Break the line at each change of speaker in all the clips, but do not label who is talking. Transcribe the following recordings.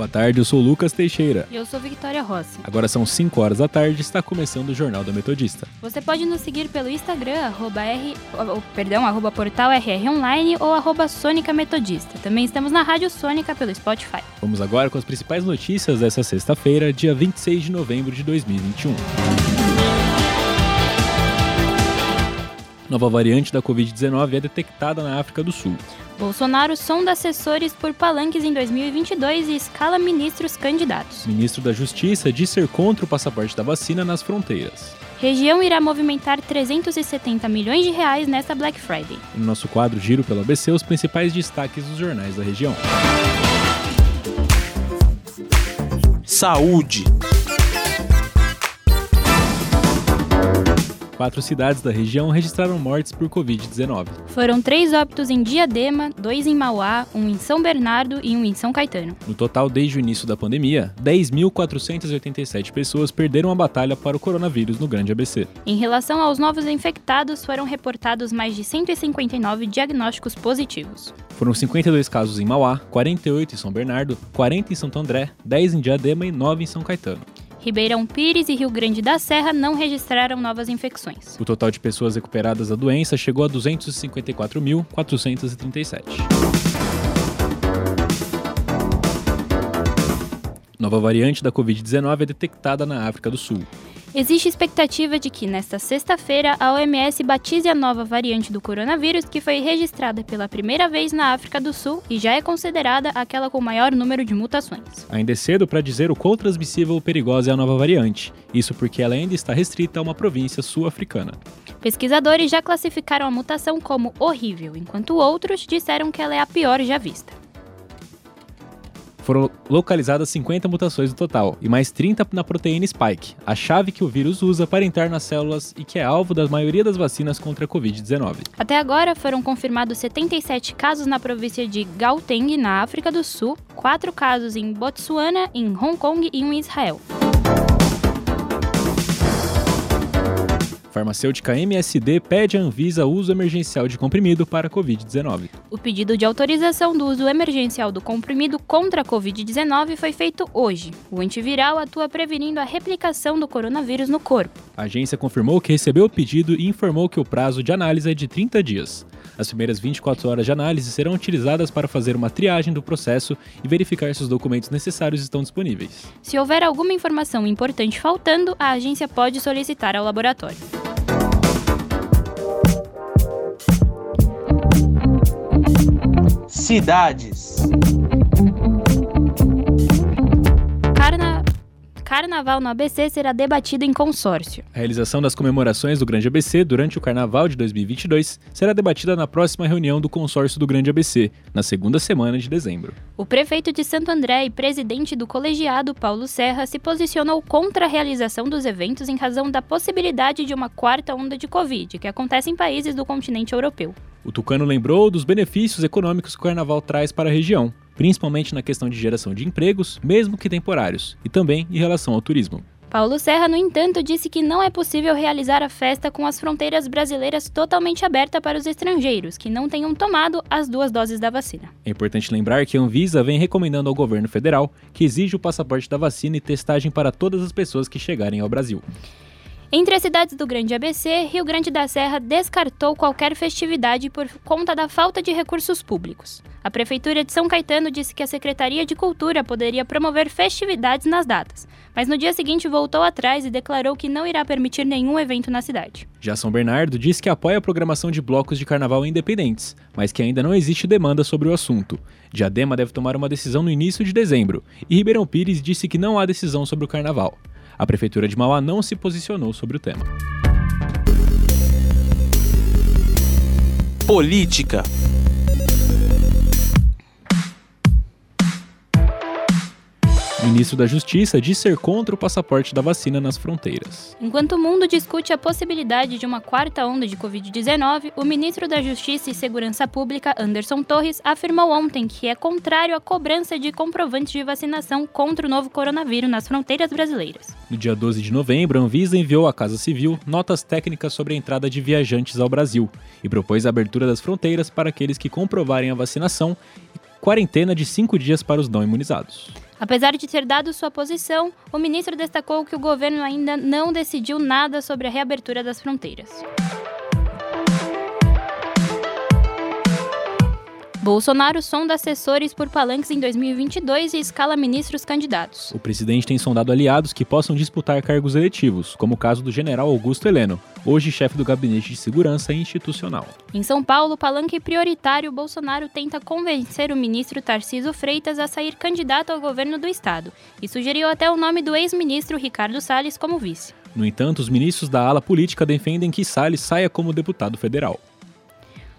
Boa tarde, eu sou Lucas Teixeira.
E eu sou Victoria Rossi.
Agora são 5 horas da tarde e está começando o Jornal da Metodista.
Você pode nos seguir pelo Instagram, arroba R, oh, perdão, arroba portal RR Online ou arroba Sônica Metodista. Também estamos na Rádio Sônica pelo Spotify.
Vamos agora com as principais notícias dessa sexta-feira, dia 26 de novembro de 2021. Nova variante da Covid-19 é detectada na África do Sul.
Bolsonaro sonda assessores por palanques em 2022 e escala ministros candidatos.
Ministro da Justiça diz ser contra o passaporte da vacina nas fronteiras.
Região irá movimentar 370 milhões de reais nesta Black Friday.
No nosso quadro Giro pelo ABC, os principais destaques dos jornais da região.
Saúde.
Quatro cidades da região registraram mortes por Covid-19.
Foram três óbitos em Diadema, dois em Mauá, um em São Bernardo e um em São Caetano.
No total, desde o início da pandemia, 10.487 pessoas perderam a batalha para o coronavírus no Grande ABC.
Em relação aos novos infectados, foram reportados mais de 159 diagnósticos positivos.
Foram 52 casos em Mauá, 48 em São Bernardo, 40 em Santo André, 10 em Diadema e 9 em São Caetano.
Ribeirão Pires e Rio Grande da Serra não registraram novas infecções.
O total de pessoas recuperadas da doença chegou a 254.437. Nova variante da Covid-19 é detectada na África do Sul.
Existe expectativa de que, nesta sexta-feira, a OMS batize a nova variante do coronavírus que foi registrada pela primeira vez na África do Sul e já é considerada aquela com maior número de mutações.
Ainda é cedo para dizer o quão transmissível ou perigosa é a nova variante, isso porque ela ainda está restrita a uma província sul-africana.
Pesquisadores já classificaram a mutação como horrível, enquanto outros disseram que ela é a pior já vista.
Foram localizadas 50 mutações no total, e mais 30 na proteína spike, a chave que o vírus usa para entrar nas células e que é alvo da maioria das vacinas contra a Covid-19.
Até agora foram confirmados 77 casos na província de Gauteng, na África do Sul, 4 casos em Botsuana, em Hong Kong e em Israel.
Farmacêutica MSD pede à Anvisa uso emergencial de comprimido para a Covid-19.
O pedido de autorização do uso emergencial do comprimido contra a Covid-19 foi feito hoje. O antiviral atua prevenindo a replicação do coronavírus no corpo.
A agência confirmou que recebeu o pedido e informou que o prazo de análise é de 30 dias. As primeiras 24 horas de análise serão utilizadas para fazer uma triagem do processo e verificar se os documentos necessários estão disponíveis.
Se houver alguma informação importante faltando, a agência pode solicitar ao laboratório.
Cidades.
Carnaval no ABC será debatido em consórcio.
A realização das comemorações do Grande ABC durante o Carnaval de 2022 será debatida na próxima reunião do consórcio do Grande ABC, na segunda semana de dezembro.
O prefeito de Santo André e presidente do colegiado, Paulo Serra, se posicionou contra a realização dos eventos em razão da possibilidade de uma quarta onda de Covid, que acontece em países do continente europeu.
O Tucano lembrou dos benefícios econômicos que o Carnaval traz para a região, principalmente na questão de geração de empregos, mesmo que temporários, e também em relação ao turismo.
Paulo Serra, no entanto, disse que não é possível realizar a festa com as fronteiras brasileiras totalmente abertas para os estrangeiros que não tenham tomado as duas doses da vacina.
É importante lembrar que a Anvisa vem recomendando ao governo federal que exija o passaporte da vacina e testagem para todas as pessoas que chegarem ao Brasil.
Entre as cidades do Grande ABC, Rio Grande da Serra descartou qualquer festividade por conta da falta de recursos públicos. A Prefeitura de São Caetano disse que a Secretaria de Cultura poderia promover festividades nas datas, mas no dia seguinte voltou atrás e declarou que não irá permitir nenhum evento na cidade.
Já São Bernardo diz que apoia a programação de blocos de carnaval independentes, mas que ainda não existe demanda sobre o assunto. Diadema deve tomar uma decisão no início de dezembro, e Ribeirão Pires disse que não há decisão sobre o carnaval. A Prefeitura de Mauá não se posicionou sobre o tema.
Política.
Ministro da Justiça diz ser contra o passaporte da vacina nas fronteiras.
Enquanto o mundo discute a possibilidade de uma quarta onda de Covid-19, o ministro da Justiça e Segurança Pública, Anderson Torres, afirmou ontem que é contrário à cobrança de comprovantes de vacinação contra o novo coronavírus nas fronteiras brasileiras.
No dia 12 de novembro, a Anvisa enviou à Casa Civil notas técnicas sobre a entrada de viajantes ao Brasil e propôs a abertura das fronteiras para aqueles que comprovarem a vacinação e quarentena de cinco dias para os não imunizados.
Apesar de ter dado sua posição, o ministro destacou que o governo ainda não decidiu nada sobre a reabertura das fronteiras. Bolsonaro sonda assessores por palanques em 2022 e escala ministros candidatos.
O presidente tem sondado aliados que possam disputar cargos eletivos, como o caso do general Augusto Heleno, hoje chefe do Gabinete de Segurança Institucional.
Em São Paulo, palanque prioritário, Bolsonaro tenta convencer o ministro Tarciso Freitas a sair candidato ao governo do estado e sugeriu até o nome do ex-ministro Ricardo Salles como vice.
No entanto, os ministros da ala política defendem que Salles saia como deputado federal.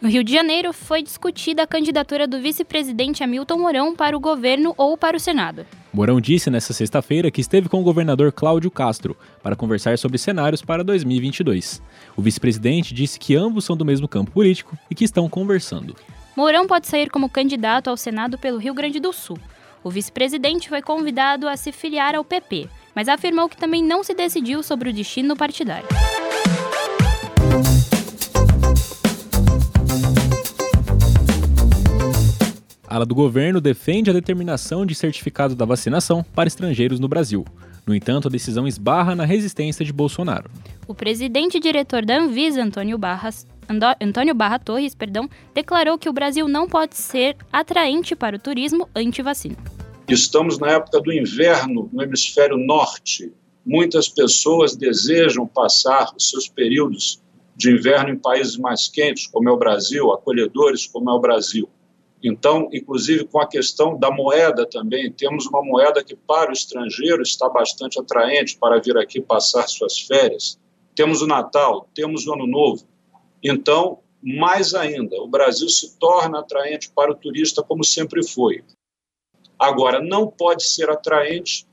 No Rio de Janeiro, foi discutida a candidatura do vice-presidente Hamilton Mourão para o governo ou para o Senado.
Mourão disse nesta sexta-feira que esteve com o governador Cláudio Castro para conversar sobre cenários para 2022. O vice-presidente disse que ambos são do mesmo campo político e que estão conversando.
Mourão pode sair como candidato ao Senado pelo Rio Grande do Sul. O vice-presidente foi convidado a se filiar ao PP, mas afirmou que também não se decidiu sobre o destino partidário.
Ala do governo defende a determinação de certificado da vacinação para estrangeiros no Brasil. No entanto, a decisão esbarra na resistência de Bolsonaro.
O presidente e diretor da Anvisa, Antônio, Barras, Antônio Barra Torres, perdão, declarou que o Brasil não pode ser atraente para o turismo anti-vacina.
Estamos na época do inverno no hemisfério norte. Muitas pessoas desejam passar os seus períodos de inverno em países mais quentes, como é o Brasil, acolhedores, como é o Brasil. Então, inclusive com a questão da moeda também, temos uma moeda que para o estrangeiro está bastante atraente para vir aqui passar suas férias. Temos o Natal, temos o Ano Novo. Então, mais ainda, o Brasil se torna atraente para o turista como sempre foi. Agora, não pode ser atraente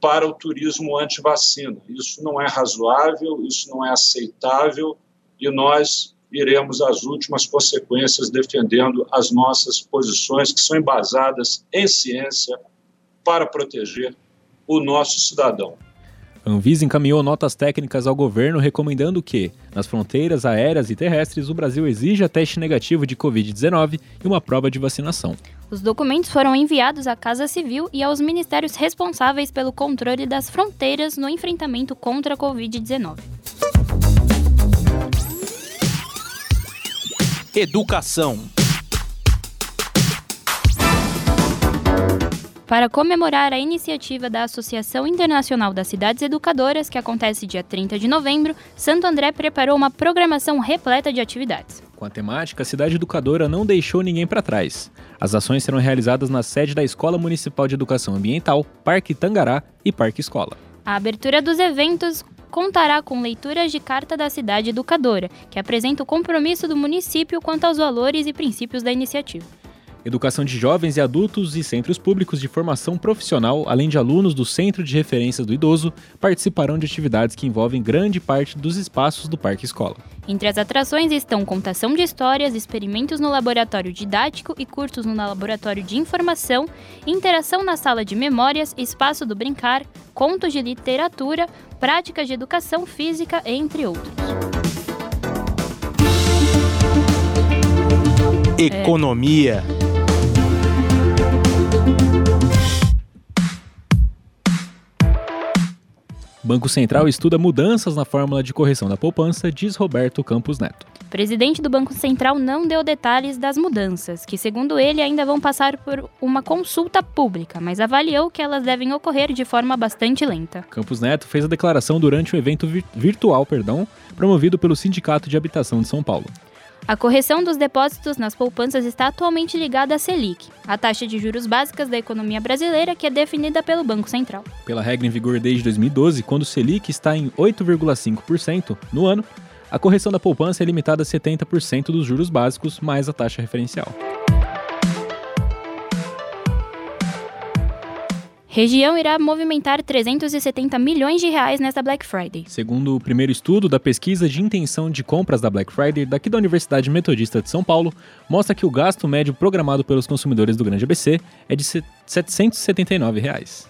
para o turismo anti-vacina. Isso não é razoável, isso não é aceitável e nós iremos às últimas consequências defendendo as nossas posições que são embasadas em ciência para proteger o nosso cidadão.
A Anvisa encaminhou notas técnicas ao governo recomendando que, nas fronteiras aéreas e terrestres, o Brasil exija teste negativo de Covid-19 e uma prova de vacinação.
Os documentos foram enviados à Casa Civil e aos ministérios responsáveis pelo controle das fronteiras no enfrentamento contra a Covid-19.
Educação.
Para comemorar a iniciativa da Associação Internacional das Cidades Educadoras, que acontece dia 30 de novembro, Santo André preparou uma programação repleta de atividades.
Com a temática, a cidade educadora não deixou ninguém para trás. As ações serão realizadas na sede da Escola Municipal de Educação Ambiental, Parque Tangará e Parque Escola.
A abertura dos eventos contará com leituras de Carta da Cidade Educadora, que apresenta o compromisso do município quanto aos valores e princípios da iniciativa.
Educação de jovens e adultos e centros públicos de formação profissional, além de alunos do Centro de Referência do Idoso, participarão de atividades que envolvem grande parte dos espaços do Parque Escola.
Entre as atrações estão contação de histórias, experimentos no laboratório didático e cursos no laboratório de informação, interação na sala de memórias, espaço do brincar, contos de literatura, práticas de educação física, entre outros.
Economia.
Banco Central estuda mudanças na fórmula de correção da poupança, diz Roberto Campos Neto.
Presidente do Banco Central não deu detalhes das mudanças, que, segundo ele, ainda vão passar por uma consulta pública, mas avaliou que elas devem ocorrer de forma bastante lenta.
Campos Neto fez a declaração durante um evento vir virtual perdão, promovido pelo Sindicato de Habitação de São Paulo.
A correção dos depósitos nas poupanças está atualmente ligada à Selic, a taxa de juros básicas da economia brasileira que é definida pelo Banco Central.
Pela regra em vigor desde 2012, quando o Selic está em 8,5% no ano, a correção da poupança é limitada a 70% dos juros básicos mais a taxa referencial.
Região irá movimentar 370 milhões de reais nesta Black Friday.
Segundo o primeiro estudo da pesquisa de intenção de compras da Black Friday daqui da Universidade Metodista de São Paulo, mostra que o gasto médio programado pelos consumidores do Grande ABC é de 779 reais.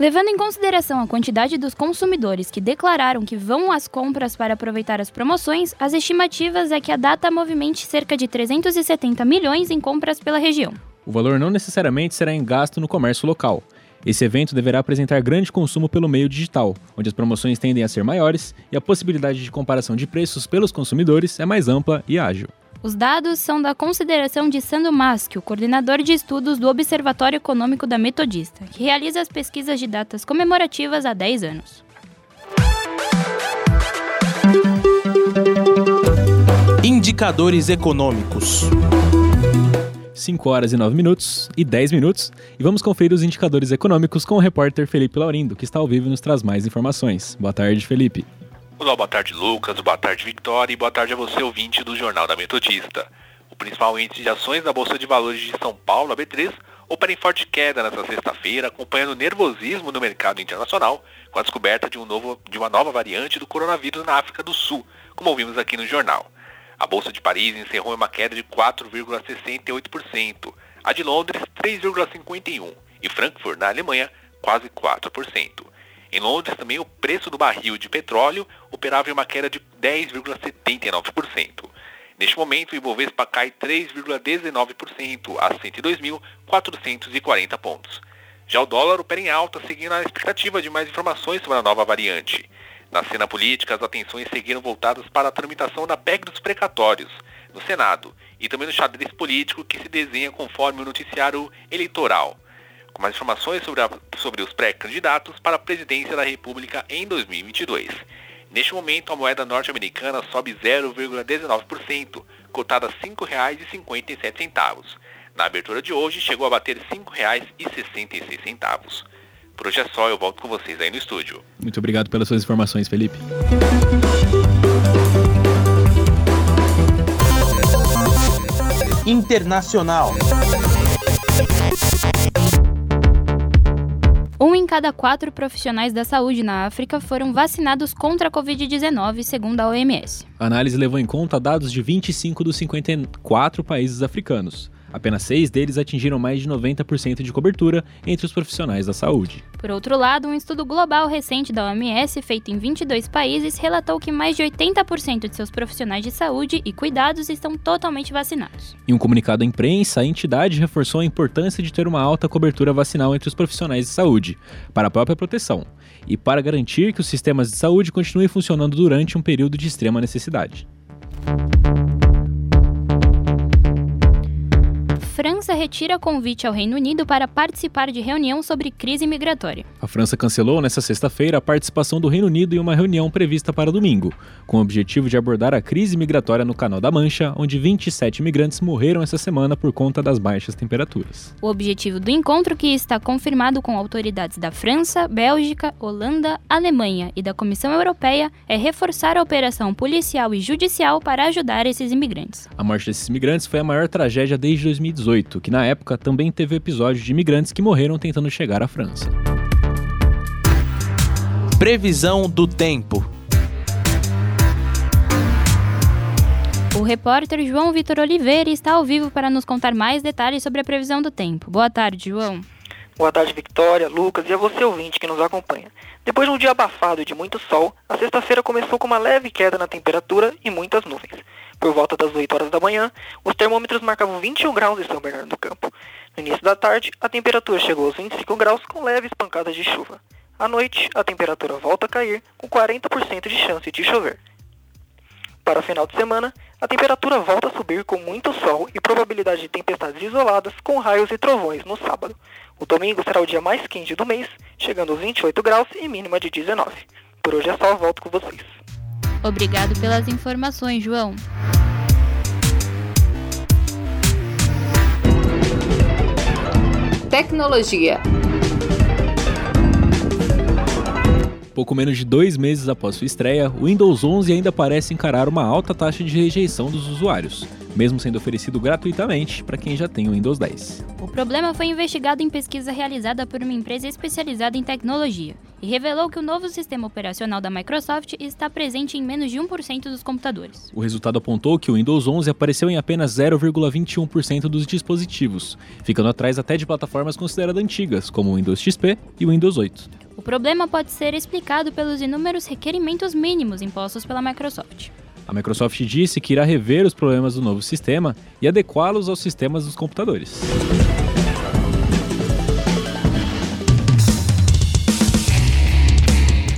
Levando em consideração a quantidade dos consumidores que declararam que vão às compras para aproveitar as promoções, as estimativas é que a data movimente cerca de 370 milhões em compras pela região.
O valor não necessariamente será em gasto no comércio local. Esse evento deverá apresentar grande consumo pelo meio digital, onde as promoções tendem a ser maiores e a possibilidade de comparação de preços pelos consumidores é mais ampla e ágil.
Os dados são da consideração de Sandro Maschio, coordenador de estudos do Observatório Econômico da Metodista, que realiza as pesquisas de datas comemorativas há 10 anos.
Indicadores econômicos.
5 horas e 9 minutos e 10 minutos, e vamos conferir os indicadores econômicos com o repórter Felipe Laurindo, que está ao vivo e nos traz mais informações. Boa tarde, Felipe.
Olá, boa tarde, Lucas, boa tarde, Victoria, e boa tarde a você, ouvinte do Jornal da Metodista. O principal índice de ações da Bolsa de Valores de São Paulo, a B3, opera em forte queda nesta sexta-feira, acompanhando o nervosismo no mercado internacional com a descoberta de, um novo, de uma nova variante do coronavírus na África do Sul, como ouvimos aqui no jornal. A Bolsa de Paris encerrou em uma queda de 4,68%, a de Londres 3,51% e Frankfurt, na Alemanha, quase 4%. Em Londres também o preço do barril de petróleo operava em uma queda de 10,79%. Neste momento, o Ibovespa cai 3,19% a 102.440 pontos. Já o dólar opera em alta, seguindo a expectativa de mais informações sobre a nova variante. Na cena política, as atenções seguiram voltadas para a tramitação da PEC dos precatórios no Senado e também no xadrez político que se desenha conforme o noticiário eleitoral. Com mais informações sobre, a, sobre os pré-candidatos para a presidência da República em 2022. Neste momento, a moeda norte-americana sobe 0,19%, cotada a R$ 5,57. Na abertura de hoje, chegou a bater R$ 5,66. Por hoje é só, eu volto com vocês aí no estúdio.
Muito obrigado pelas suas informações, Felipe.
Internacional.
Um em cada quatro profissionais da saúde na África foram vacinados contra a Covid-19, segundo a OMS.
A análise levou em conta dados de 25 dos 54 países africanos. Apenas seis deles atingiram mais de 90% de cobertura entre os profissionais da saúde.
Por outro lado, um estudo global recente da OMS, feito em 22 países, relatou que mais de 80% de seus profissionais de saúde e cuidados estão totalmente vacinados.
Em um comunicado à imprensa, a entidade reforçou a importância de ter uma alta cobertura vacinal entre os profissionais de saúde, para a própria proteção, e para garantir que os sistemas de saúde continuem funcionando durante um período de extrema necessidade.
França retira convite ao Reino Unido para participar de reunião sobre crise migratória.
A França cancelou nesta sexta-feira a participação do Reino Unido em uma reunião prevista para domingo, com o objetivo de abordar a crise migratória no Canal da Mancha, onde 27 imigrantes morreram essa semana por conta das baixas temperaturas.
O objetivo do encontro, que está confirmado com autoridades da França, Bélgica, Holanda, Alemanha e da Comissão Europeia, é reforçar a operação policial e judicial para ajudar esses imigrantes.
A morte desses imigrantes foi a maior tragédia desde 2018 que na época também teve episódios de imigrantes que morreram tentando chegar à França.
Previsão do tempo.
O repórter João Vitor Oliveira está ao vivo para nos contar mais detalhes sobre a previsão do tempo. Boa tarde, João.
Boa tarde, Victoria, Lucas e a você ouvinte que nos acompanha. Depois de um dia abafado e de muito sol, a sexta-feira começou com uma leve queda na temperatura e muitas nuvens. Por volta das 8 horas da manhã, os termômetros marcavam 21 graus em São Bernardo do Campo. No início da tarde, a temperatura chegou aos 25 graus com leves pancadas de chuva. À noite, a temperatura volta a cair com 40% de chance de chover. Para o final de semana, a temperatura volta a subir com muito sol e probabilidade de tempestades isoladas com raios e trovões no sábado. O domingo será o dia mais quente do mês, chegando aos 28 graus e mínima de 19. Por hoje é só, volto com vocês.
Obrigado pelas informações, João.
Tecnologia.
Pouco menos de dois meses após sua estreia, o Windows 11 ainda parece encarar uma alta taxa de rejeição dos usuários, mesmo sendo oferecido gratuitamente para quem já tem o Windows 10.
O problema foi investigado em pesquisa realizada por uma empresa especializada em tecnologia e revelou que o novo sistema operacional da Microsoft está presente em menos de 1% dos computadores.
O resultado apontou que o Windows 11 apareceu em apenas 0,21% dos dispositivos, ficando atrás até de plataformas consideradas antigas, como o Windows XP e o Windows 8.
O problema pode ser explicado pelos inúmeros requerimentos mínimos impostos pela Microsoft.
A Microsoft disse que irá rever os problemas do novo sistema e adequá-los aos sistemas dos computadores.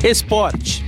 Esporte.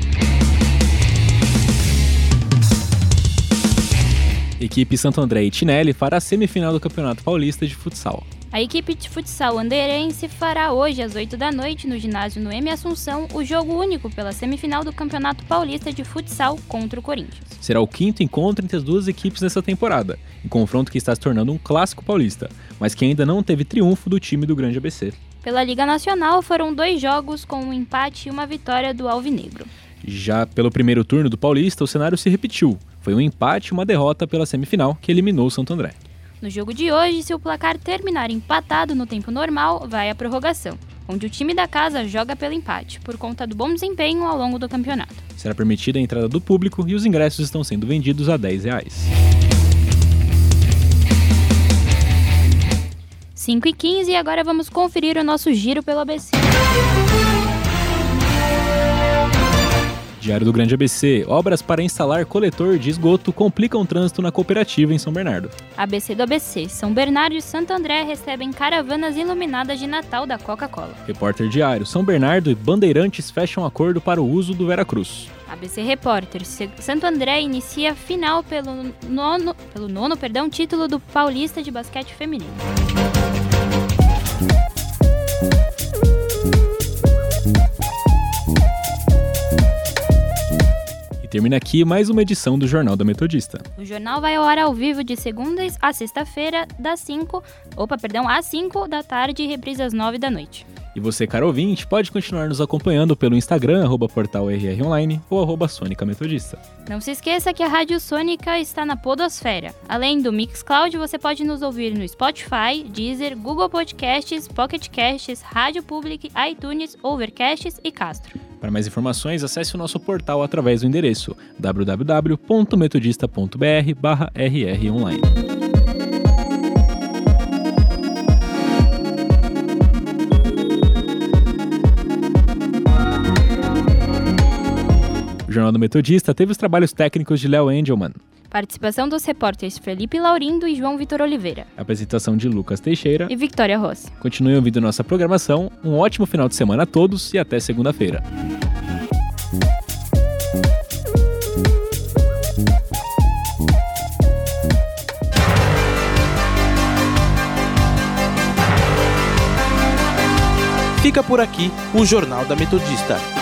Equipe Santo André e Tinelli fará a semifinal do Campeonato Paulista de Futsal.
A equipe de futsal andeirense fará hoje às 8 da noite no ginásio no M Assunção o jogo único pela semifinal do Campeonato Paulista de Futsal contra o Corinthians.
Será o quinto encontro entre as duas equipes nessa temporada, um confronto que está se tornando um clássico paulista, mas que ainda não teve triunfo do time do Grande ABC.
Pela Liga Nacional foram dois jogos com um empate e uma vitória do Alvinegro.
Já pelo primeiro turno do Paulista, o cenário se repetiu. Foi um empate e uma derrota pela semifinal que eliminou o Santo André.
No jogo de hoje, se o placar terminar empatado no tempo normal, vai à prorrogação, onde o time da casa joga pelo empate, por conta do bom desempenho ao longo do campeonato.
Será permitida a entrada do público e os ingressos estão sendo vendidos a 10 reais.
5 e 15 e agora vamos conferir o nosso giro pelo ABC.
Diário do Grande ABC. Obras para instalar coletor de esgoto complicam o trânsito na cooperativa em São Bernardo.
ABC do ABC. São Bernardo e Santo André recebem caravanas iluminadas de Natal da Coca-Cola.
Repórter Diário. São Bernardo e Bandeirantes fecham acordo para o uso do Veracruz.
ABC Repórter. Santo André inicia final pelo nono, pelo nono perdão, título do Paulista de Basquete Feminino.
Termina aqui mais uma edição do Jornal da Metodista.
O jornal vai ao ar ao vivo de segunda a sexta-feira, das 5, opa, perdão, às 5 da tarde e reprisa às 9 da noite.
E você, caro ouvinte, pode continuar nos acompanhando pelo Instagram, arroba portal RR Online ou arroba Sônica Metodista.
Não se esqueça que a Rádio Sônica está na Podosfera. Além do Mixcloud, você pode nos ouvir no Spotify, Deezer, Google Podcasts, Pocket Casts, Rádio Public, iTunes, Overcasts e Castro.
Para mais informações, acesse o nosso portal através do endereço www.metodista.br/rronline. O Jornal do Metodista teve os trabalhos técnicos de Léo Engelman.
Participação dos repórteres Felipe Laurindo e João Vitor Oliveira.
Apresentação de Lucas Teixeira
e Victoria Rossi.
Continue ouvindo nossa programação. Um ótimo final de semana a todos e até segunda-feira.
Fica por aqui o Jornal da Metodista